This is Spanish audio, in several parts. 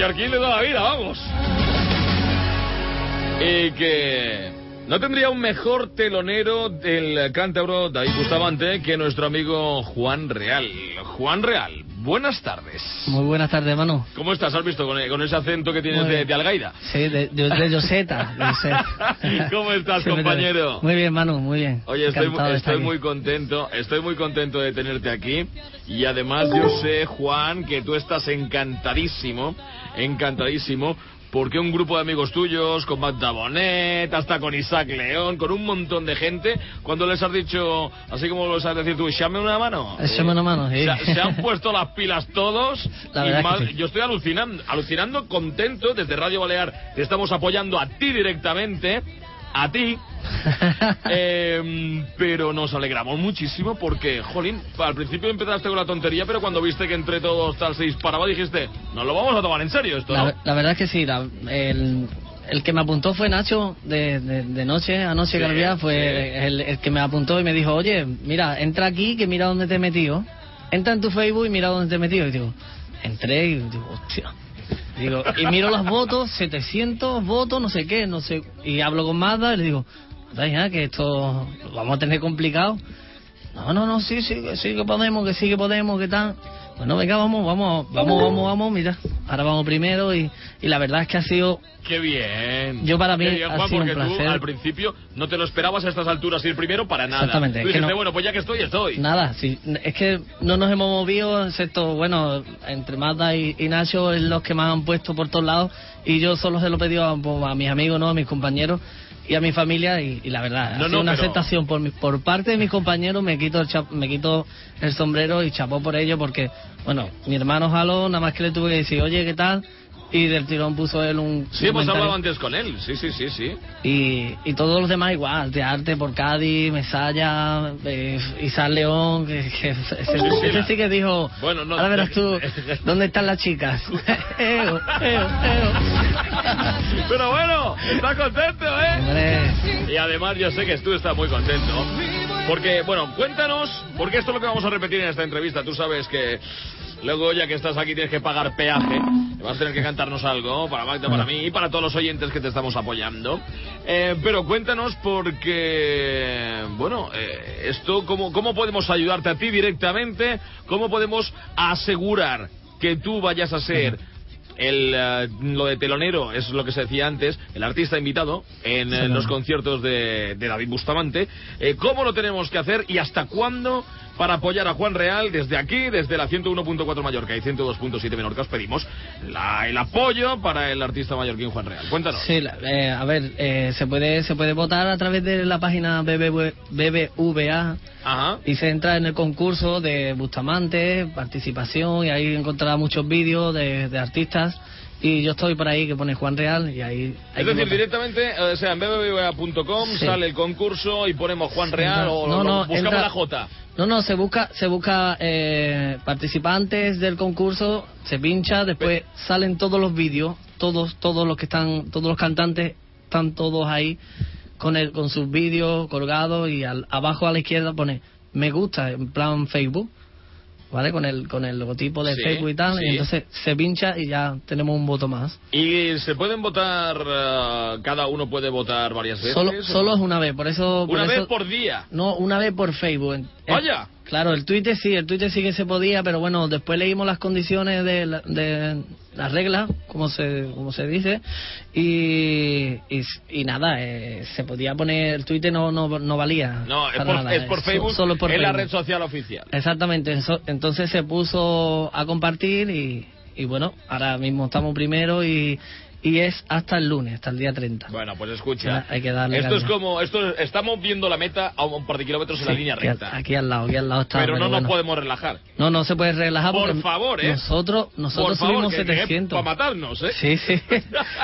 Mallorquín le da la vida, vamos. Y que no tendría un mejor telonero del cántabro David Bustamante que nuestro amigo Juan Real. Juan Real, buenas tardes. Muy buenas tardes, Manu. ¿Cómo estás? ¿Has visto con, con ese acento que tienes de, de Algaida? Sí, de, de, de Yoseta. ¿Cómo estás, compañero? Muy bien, Manu, muy bien. Oye, estoy, Encantado estoy muy contento, estoy muy contento de tenerte aquí. Y además yo sé, Juan, que tú estás encantadísimo, encantadísimo, porque un grupo de amigos tuyos, con Magda Bonet, hasta con Isaac León, con un montón de gente, cuando les has dicho, así como lo sabes decir tú, una mano. Una mano, sí. Se, se han puesto las pilas todos. La y sí. Yo estoy alucinando, alucinando, contento. Desde Radio Balear te estamos apoyando a ti directamente. A ti, Eh, pero nos alegramos muchísimo porque, jolín, al principio empezaste con la tontería, pero cuando viste que entre todos tal se disparaba, dijiste, no lo vamos a tomar en serio esto, ¿no? La, la verdad es que sí, la- el, el que me apuntó fue Nacho de, de, de noche, anoche Sí, que había, fue sí. el, el que me apuntó y me dijo, oye, mira, entra aquí que mira dónde te he metido. Entra en tu Facebook y mira dónde te he metido. Y digo, entré y digo, hostia. Digo, y miro los votos, 700 votos, no sé qué, no sé. Y hablo con Mazda y le digo, "Anda, hija, que esto lo vamos a tener complicado. No, no, no, sí, sí, sí que podemos, que sí que podemos, que tal. Bueno, venga, vamos, vamos, vamos, vamos, vamos, mira. Ahora vamos primero y, y la verdad es que ha sido ¡Qué bien! Yo para mí ha sido un tú placer. al principio no te lo esperabas a estas alturas ir primero para nada. Exactamente, Tú dijiste, no- bueno, pues ya que estoy, estoy. Nada, sí, es que no nos hemos movido, excepto, bueno, entre Mazda y, y Nacho es los que más han puesto por todos lados y yo solo se lo he pedido a, pues, a mis amigos, ¿no? a mis compañeros y a mi familia y, y la verdad, No, ha sido no, una pero- aceptación por, mi- por parte de mis compañeros, me quito, el chap- me quito el sombrero y chapó por ello porque, bueno, mi hermano Jalo, nada más que le tuve que decir, oye, ¿qué tal? Y del tirón puso él un... Sí, hemos comentario. hablado antes con él. Sí, sí, sí, sí. Y, y todos los demás igual, de arte por Cádiz, Mesalla, eh, Isaac León, que, que ese, ese sí que dijo, Bueno, no- ahora verás tú, ¿dónde están las chicas? Eo, eo, eo. Pero bueno, estás contento, ¿eh? Hombre, Y además yo sé que tú estás muy contento. Porque, bueno, cuéntanos, porque esto es lo que vamos a repetir en esta entrevista. Tú sabes que luego, ya que estás aquí, tienes que pagar peaje. Vas a tener que cantarnos algo para Magda, para mí y para todos los oyentes que te estamos apoyando. Eh, pero cuéntanos porque, bueno, eh, esto, ¿cómo, ¿cómo podemos ayudarte a ti directamente? ¿Cómo podemos asegurar que tú vayas a ser el, eh, lo de telonero es lo que se decía antes, el artista invitado en eh, los conciertos de, de David Bustamante. Eh, ¿Cómo lo tenemos que hacer y hasta cuándo para apoyar a Juan Real desde aquí, desde la 101.4 Mallorca y 102.7 Menorca? Os pedimos la- el apoyo para el artista mallorquín Juan Real. Cuéntanos. sí, la- eh, a ver, eh, se puede se puede votar a través de la página BBV BBVA Ajá. y se entra en el concurso de Bustamante, participación, y ahí encontrará muchos vídeos de, de artistas. Y yo estoy por ahí que pone Juan Real, y ahí. Es decir, votar. directamente, eh, o sea, en bbva.com Sí. sale el concurso y ponemos Juan Real o No, no, buscamos entra- la J. No, no, se busca, se busca eh, participantes del concurso, se pincha, después salen todos los vídeos, todos, todos los que están, todos los cantantes están todos ahí con el, con sus vídeos colgados y al- abajo a la izquierda pone me gusta en plan Facebook, ¿vale? Con el, con el logotipo de Sí, Facebook y tal, sí. y entonces se pincha y ya tenemos un voto más. ¿Y se pueden votar, eh, cada uno puede votar varias veces? Solo, solo es una vez, por eso. por Una vez eso- por día. No, una vez por Facebook. Vaya. Claro, el Twitter sí, el Twitter sí que se podía, pero bueno, después leímos las condiciones de, la- de las reglas, como se, como se dice, y, y, y nada, eh, se podía poner, el Twitter no, no, no valía. No, es por, nada, es por eh, Facebook, so- solo por es la red social oficial. Exactamente, eso- entonces se puso a compartir y, y bueno, ahora mismo estamos primero y, y es hasta el lunes, hasta el día 30. Bueno, pues escucha. Hay que darle esto es como, esto estamos viendo la meta a un par de kilómetros en la línea recta. Aquí al lado, aquí al lado está. pero no nos podemos relajar. No, no se puede relajar Por favor, ¿eh? Nosotros, nosotros Por favor, subimos que, 700. para matarnos, ¿eh? Sí, sí.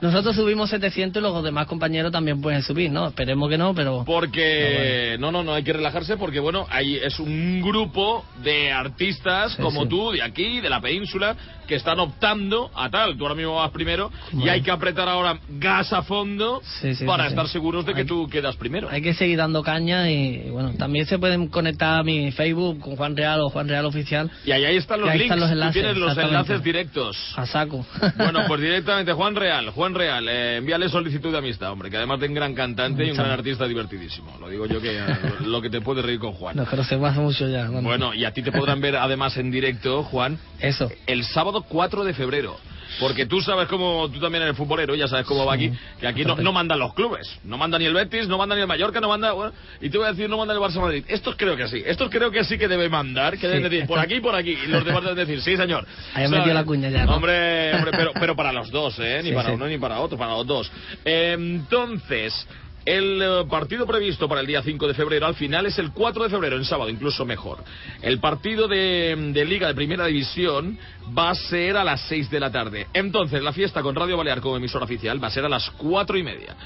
Nosotros subimos 700 y los demás compañeros también pueden subir, ¿no? Esperemos que no, pero... Porque no, no, no hay que relajarse porque bueno, ahí es un grupo de artistas Sí, como sí. tú de aquí, de la península, que están optando a tal. Tú ahora mismo vas primero y Bueno. Hay que apretar ahora gas a fondo Sí, sí, para sí, estar seguros de que Hay- tú quedas primero. Hay que seguir dando caña y, bueno, también se pueden conectar a mi Facebook con Juan Real o Juan Real Oficial Y ahí, ahí están los ahí links, están los tú enlaces, tienes los enlaces directos. a saco. Bueno, pues directamente Juan Real, Juan Real, eh, envíale solicitud de amistad, hombre, que además de un gran cantante y un Muchas gran artista divertidísimo. Lo digo yo que eh, lo que te puede reír con Juan. No, pero se me hace mucho ya. bueno. Bueno, y a ti te podrán ver además en directo, Juan, Eso. el sábado 4 de febrero. Porque tú sabes cómo, tú también eres futbolero, ya sabes cómo va aquí, que aquí no, no mandan los clubes. No manda ni el Betis, no manda ni el Mallorca, no manda... bueno, y te voy a decir, no manda el Barça Madrid. Estos creo que sí. Estos creo que sí que debe mandar, que deben decir, por aquí por aquí. Y los demás deben decir, sí, señor. Ahí metido la cuña ya, ¿no? Hombre, hombre, pero, pero para los dos, ¿eh? Ni Sí, para sí. uno ni para otro, para los dos. Eh, entonces... El eh, partido previsto para el día 5 de febrero al final es el 4 de febrero, en sábado, incluso mejor. El partido de, de Liga de Primera División va a ser a las 6 de la tarde. Entonces, la fiesta con Radio Balear como emisora oficial va a ser a las 4 y media.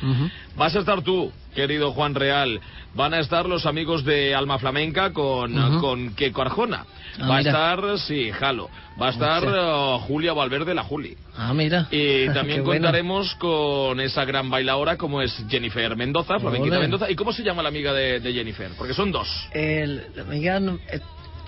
Vas a estar tú, querido Juan Real. Van a estar los amigos de Alma Flamenca con, Ujú. con Keiko Arjona. Ah, va a estar, sí, Jalo. Va a estar eh, Julia Valverde, la Juli. Ah, mira. Y también bueno. contaremos con esa gran bailaora como es Jennifer Mendoza, Flamenquita. Mendoza. ¿Y cómo se llama la amiga de, de Jennifer? Porque son dos. El, la amiga...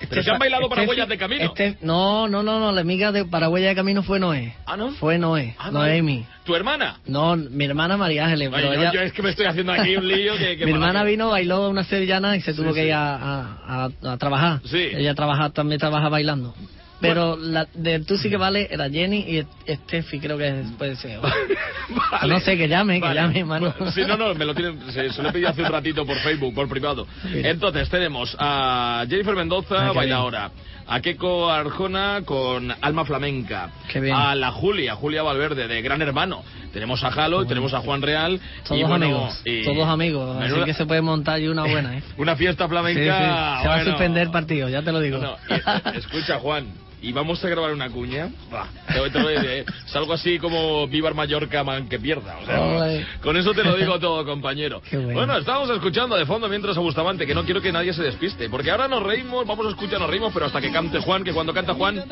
Pero se han bailado para huellas de camino. este- no, no, no, no, la amiga de para huellas de camino fue Noé. ¿Ah, no? Fue Noé, Ah, no. Noemi. ¿Tu hermana? No, mi hermana María Ángeles, Ay, pero yo, ella- yo es que me estoy haciendo aquí un lío que... que mi hermana vino, bailó una sevillana y se tuvo Sí, que ir a, a- a- a trabajar. Sí. Ella trabaja, también trabaja bailando. Pero la de tú sí que vale era Jenny y Steffi, creo que es- puede ser. Vale. No sé, que llame, que llame, hermano. Bueno, Sí, no, no, me lo tienen, se, se lo he pedido hace un ratito por Facebook, por privado. Entonces tenemos a Jennifer Mendoza, Ah, qué bailaora, a Keiko Arjona con Alma Flamenca, Qué bien. a la Julia, Julia Valverde de Gran Hermano, tenemos a Jalo tenemos a Juan Real. Todos y bueno, amigos, y- todos amigos. Menuda- Así que se puede montar y una buena, ¿eh? Una fiesta Sí, sí. flamenca. Se va a suspender el partido, ya te lo digo. No, y- escucha, Juan, y vamos a grabar una cuña. Bah, te- te eh, es algo así como Vivar Mallorca, man que pierda. O sea, con eso te lo digo todo, compañero. Qué bueno. estábamos escuchando de fondo mientras a Bustamante, que no quiero que nadie se despiste, porque ahora nos reímos, vamos a escuchar, nos reímos, pero hasta que cante Juan, que cuando canta Juan,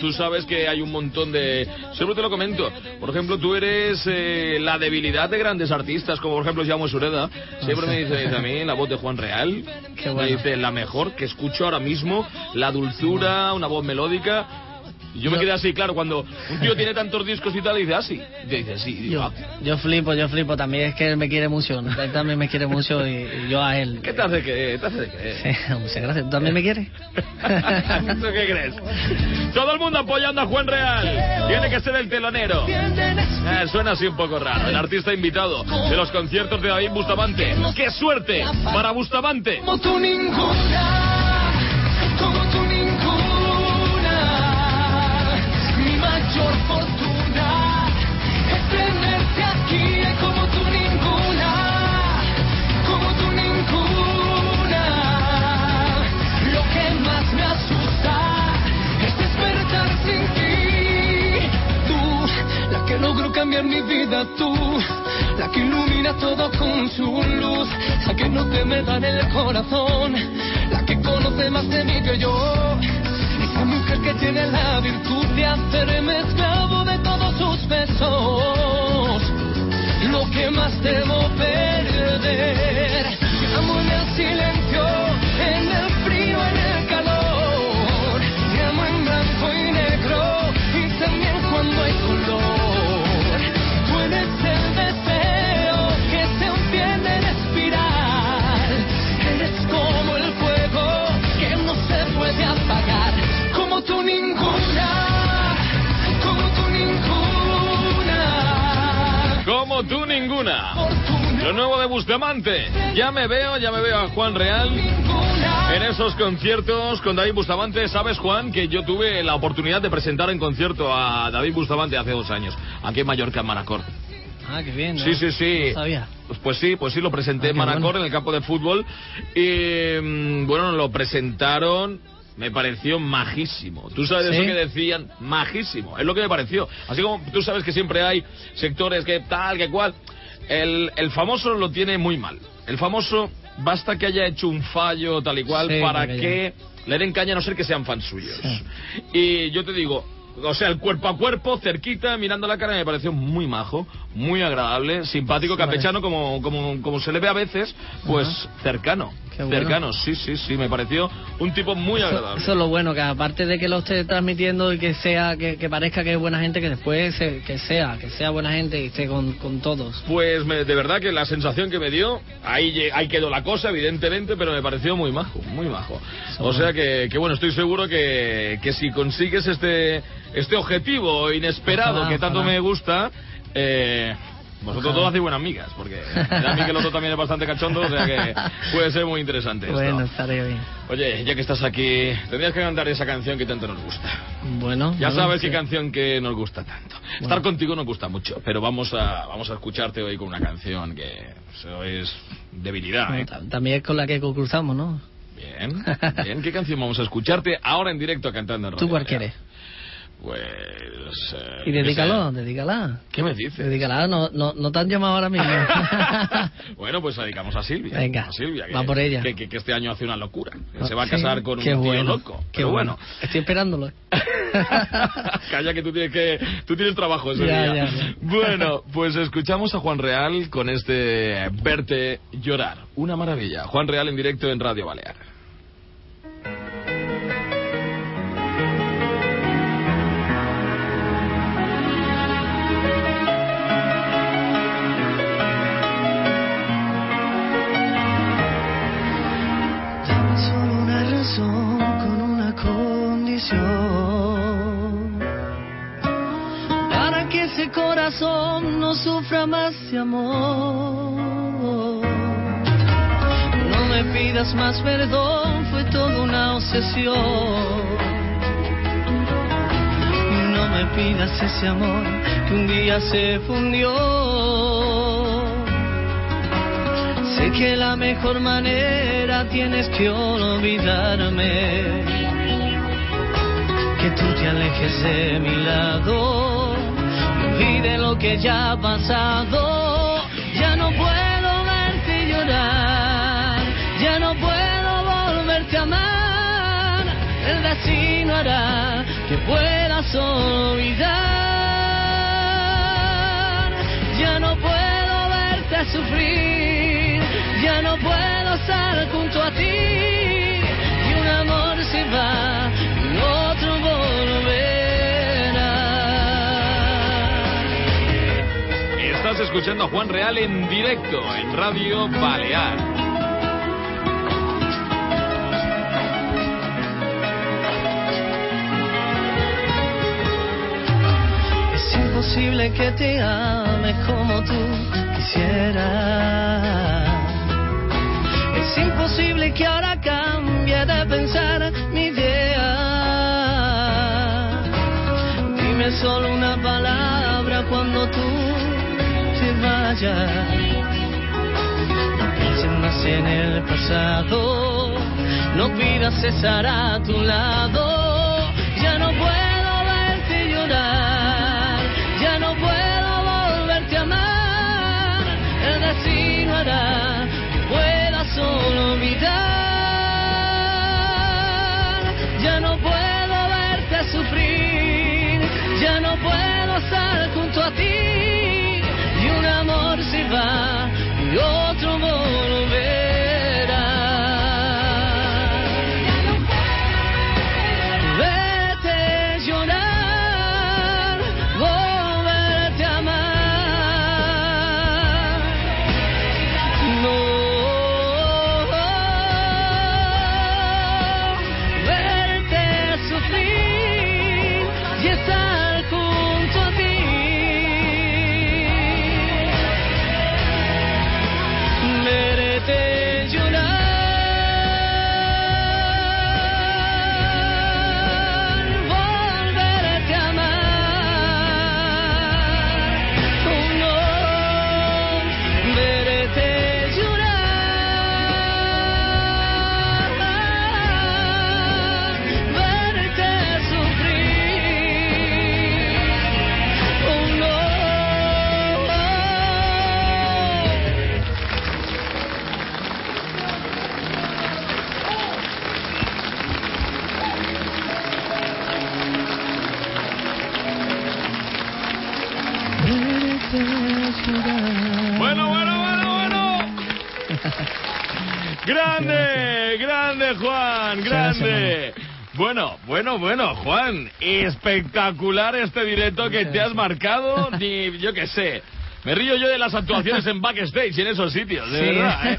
tú sabes que hay un montón de... Siempre te lo comento. Por ejemplo, tú eres eh, la debilidad de grandes artistas, como por ejemplo Jaume Sureda. Siempre me dice, dice a mí la voz de Juan Real. Qué Me bueno. dice, la mejor que escucho ahora mismo, la dulzura, una voz melódica. Y yo, me Yo- quedé así, claro, cuando un tío tiene tantos discos y tal, dice así. Y dice, sí, y digo, Yo, "Ah, yo flipo, yo flipo. También es que él me quiere mucho. ¿no? Él también me quiere mucho y, y yo a él. ¿qué te hace que te hace de creer? Sí, muchas gracias. ¿Tú también me quieres? ¿Tú qué crees? Todo el mundo apoyando a Juan Real. Tiene que ser el telonero. Eh, suena así un poco raro. El artista invitado de los conciertos de David Bustamante. ¡Qué suerte para Bustamante! Como tú ninguna, logró cambiar mi vida, tú, la que ilumina todo con su luz, la que no teme dar el corazón, la que conoce más de mí que yo. Esa mujer que tiene la virtud de hacerme esclavo de todos sus besos. Lo que más temo perder. Te amo en el silencio, Fortuna Lo nuevo de Bustamante. Ya me veo, ya me veo a Juan Real. En esos conciertos con David Bustamante, ¿sabes, Juan, que yo tuve la oportunidad de presentar en concierto a David Bustamante hace dos años, aquí en Mallorca, en Manacor? Ah, qué bien. ¿no? Sí, sí, sí. No sabía. Pues, pues sí, pues sí, lo presenté Ah, en Manacor, bueno. en el campo de fútbol. Y mm, bueno, lo presentaron. Me pareció majísimo. Tú sabes ¿Sí? eso que decían, majísimo. Es lo que me pareció. Así como tú sabes que siempre hay sectores que tal, que cual. El, el famoso lo tiene muy mal. El famoso basta que haya hecho un fallo tal y cual Sí, para que le den caña a no ser que sean fans suyos. Sí. Y yo te digo, o sea, el cuerpo a cuerpo, cerquita, mirando la cara, me pareció muy majo, muy agradable, simpático, campechano, como, como, como se le ve a veces, pues cercano. Bueno. Cercano, sí, sí, sí, me pareció un tipo muy Eso, agradable. eso es lo bueno, que aparte de que lo esté transmitiendo y que sea, que, que parezca que es buena gente, que después se- que sea, que sea buena gente y esté con, con todos. Pues me- de verdad que la sensación que me dio, ahí, ahí quedó la cosa, evidentemente, pero me pareció muy majo, muy majo. O sea que, que bueno, estoy seguro que, que si consigues este, este objetivo inesperado Ojalá, que tanto ojalá. me gusta, eh, vosotros Ojalá. todos hacéis buenas migas, porque a mí que el otro también es bastante cachondo, o sea que puede ser muy interesante esto. Bueno, estaré bien. Oye, ya que estás aquí, tendrías que cantar esa canción que tanto nos gusta. Bueno. Ya sabes qué canción que nos gusta tanto. Estar contigo nos gusta mucho, pero vamos a, vamos a escucharte hoy con una canción que eso es debilidad. Bueno, ¿eh? ta- También es con la que concursamos, ¿no? Bien, bien. ¿Qué canción vamos a escucharte ahora en directo cantando en ¿Tú cuál quieres? Pues... eh, Y dedícalo, dedícala. ¿Qué me dices? Dedícala, no, no, no te han llamado ahora mismo. bueno, pues la dedicamos a Silvia. Venga, a Silvia, que, va por ella. Que, que- este año hace una locura. que se va a Sí, casar con un tío bueno, loco. Qué bueno. Estoy esperándolo. Calla que tú tienes que tú tienes trabajo ese Ya, día. ya, ya. Bueno, pues escuchamos a Juan Real con este Verte llorar. Una maravilla. Juan Real en directo en Radio Balear. Corazón no sufra más de amor. No me pidas más perdón, fue toda una obsesión. No me pidas ese amor que un día se fundió. Sé que la mejor manera tienes que olvidarme. Que tú te alejes de mi lado. Que ya ha pasado. Ya no puedo verte llorar. Ya no puedo volverte a amar. El destino hará que puedas olvidar. Ya no puedo verte sufrir, escuchando a Juan Real en directo en Radio Balear. Es imposible que te ame como tú quisieras. Es imposible que ahora cambie de pensar vayas. No pienses más en el pasado. No pidas estar a tu lado. Juan, grande. Bueno, bueno, bueno, Juan, espectacular este directo que te has marcado, ni yo qué sé. Me río yo de las actuaciones en backstage y en esos sitios, de Sí. verdad, ¿eh?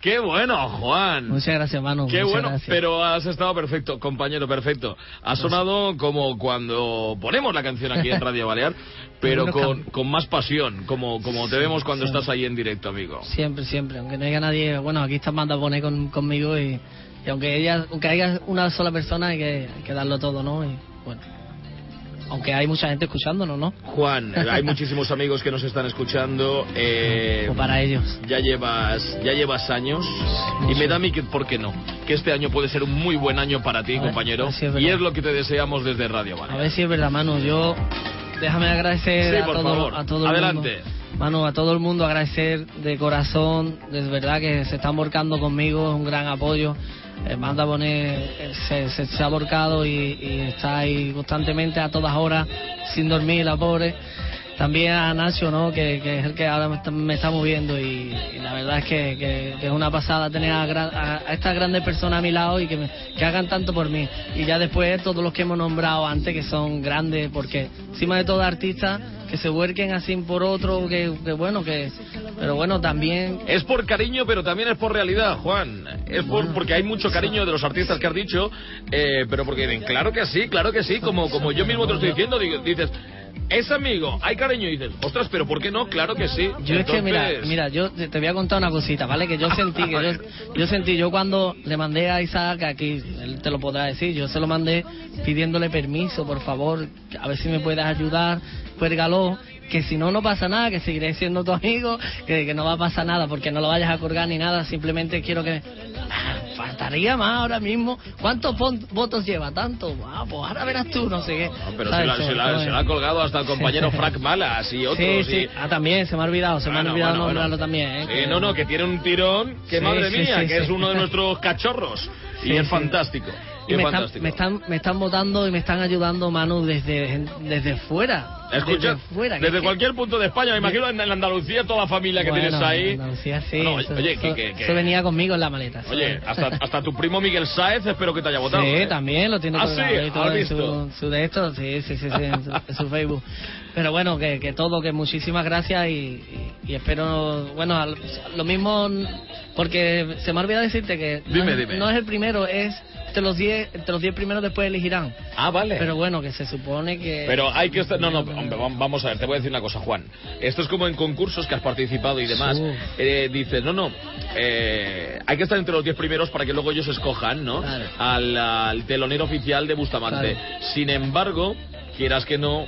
Qué bueno, Juan. Muchas gracias, Manu. Qué muchas bueno, gracias. pero has estado perfecto, compañero, perfecto. Has sonado como cuando ponemos la canción aquí en Radio Balear, pero con, con más pasión, como, como te vemos cuando estás ahí en directo, amigo. Siempre, siempre. Aunque no haya nadie, bueno, aquí está Manda Bonet con, conmigo y, y aunque ella, aunque haya una sola persona hay que, hay que darlo todo, ¿no? Y bueno, aunque hay mucha gente escuchándonos, ¿no? Juan, hay muchísimos amigos que nos están escuchando. eh, O para ellos. ya llevas ya llevas años y me da a mí que por qué no que este año puede ser un muy buen año para ti A compañero a si es y es lo que te deseamos desde Radio A Balear. ver si es verdad, Manu. Yo, déjame agradecer Sí, a, por todo, favor. a todo el Adelante. mundo. Manu, a todo el mundo agradecer de corazón, de verdad que se están volcando conmigo, es un gran apoyo. Eh, Manda Bonet eh, se, se, se ha volcado y, y está ahí constantemente a todas horas, sin dormir, la pobre. También a Nacho, ¿no? Que, que es el que ahora me está, me está moviendo y, y la verdad es que, que- que es una pasada tener a, gran- a- a estas grandes personas a mi lado y que, me- que hagan tanto por mí. Y ya después todos los que hemos nombrado antes que son grandes, porque encima de todo artistas que se vuelquen así por otro, que, que bueno, que... Pero bueno, también... Es por cariño, pero también es por realidad, Juan. Es por, porque hay mucho cariño de los artistas que has dicho, eh, pero porque dicen, claro que sí, claro que sí, como, como yo mismo te lo estoy diciendo, dices, es amigo, hay cariño, y dices, ostras, pero ¿por qué no? Claro que sí. Yo es que, mira, mira, yo te voy a contar una cosita, ¿vale? Que yo sentí, que yo, yo sentí, yo cuando le mandé a Isaac, aquí él te lo podrá decir, yo se lo mandé pidiéndole permiso, por favor, a ver si me puedes ayudar, cuérgalo, que si no, no pasa nada, que seguiré siendo tu amigo, que, que no va a pasar nada, porque no lo vayas a colgar ni nada, simplemente quiero que... Ah, faltaría más ahora mismo. ¿Cuántos votos lleva? ¿Tanto? Ah, pues ahora verás tú, no sé qué. No, pero se la, se, la, Sobre se todo la ha colgado hasta el compañero Frank Malas y otros. Sí, y-. Ah, también, se me ha olvidado, se me ha olvidado bueno, bueno. nombrarlo también, ¿eh? Que- no, no, que tiene un tirón, que madre mía, que es uno de nuestros cachorros. y es fantástico. Y me están, me, están, me están votando y me están ayudando, Manu, desde, desde fuera. Escucha, desde fuera. desde es que- cualquier punto de España, me imagino en Bueno, Andalucía toda la familia que tienes ahí. Andalucía, sí. No, eso, oye, que- eso- que- que- eso venía conmigo en la maleta. Oye, hasta, hasta tu primo Miguel Sáez espero que te haya votado. Sí, ¿eh? también lo tiene ¿Ah, sí? ahí todo ¿Has en su, su de esto, sí, sí, sí, sí, en, su, en su Facebook. Pero bueno, que, que todo, que muchísimas gracias y, y- y espero, bueno, al- lo mismo, porque se me ha olvidado decirte que no, Dime, es, dime. no es el primero, es entre los 10 entre los 10 primeros después elegirán. Ah, vale. Pero bueno, que se supone que... Pero hay que estar... No, no, hombre, vam- vamos a ver, te voy a decir una cosa, Juan. Esto es como en concursos que has participado y demás. Eh, dices, no, no, eh, hay que estar entre los 10 primeros para que luego ellos escojan, ¿no? Claro. Al, al telonero oficial de Bustamante. Claro. Sin embargo, quieras que no,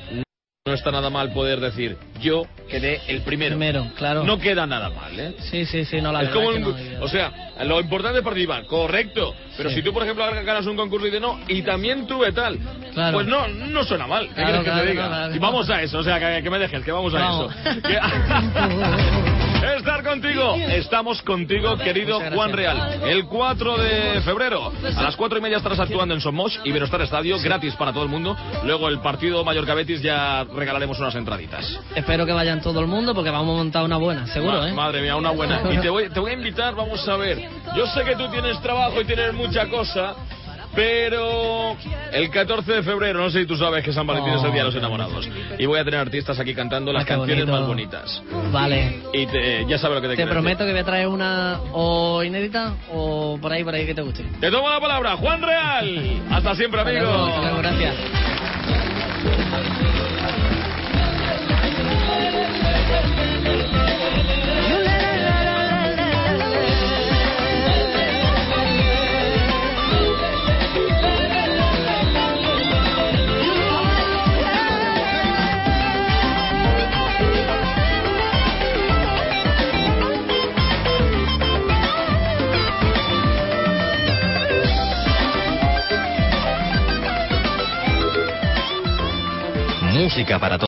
no está nada mal poder decir, yo quedé el primero. Primero, claro. No queda nada mal, ¿eh? Sí, sí, sí, no la es como que un- no, o sea, lo importante es participar, correcto. Pero Sí. si tú, por ejemplo, ganas un concurso y dices no, y también tuve tal, Claro. pues no, no suena mal. ¿Qué Claro, quieres que te diga? Y vamos a eso, o sea, que, que me dejes, que vamos a eso. Estar contigo, estamos contigo, querido. Juan Real. El 4 de febrero, a las 4 y media estarás actuando en Somos, Iberostar Estadio, gratis para todo el mundo. Luego el partido Mallorca Betis ya regalaremos unas entraditas. Espero que vayan todo el mundo porque vamos a montar una buena, seguro, Ma- ¿eh? Madre mía, una buena. Y te voy, te voy a invitar, vamos a ver. Yo sé que tú tienes trabajo y tienes mucha cosa, pero el 14 de febrero, no sé si tú sabes que San Valentín es el Día de los Enamorados. Y voy a tener artistas aquí cantando las Ah, canciones bonito. más bonitas. Vale. Y te- ya sabes lo que te, Te prometo que voy a traer una o inédita o por ahí, por ahí que te guste. decir. Te tomo la palabra, Juan Real. Hasta siempre, Hasta luego, hasta luego, amigo. gracias. Música para todos.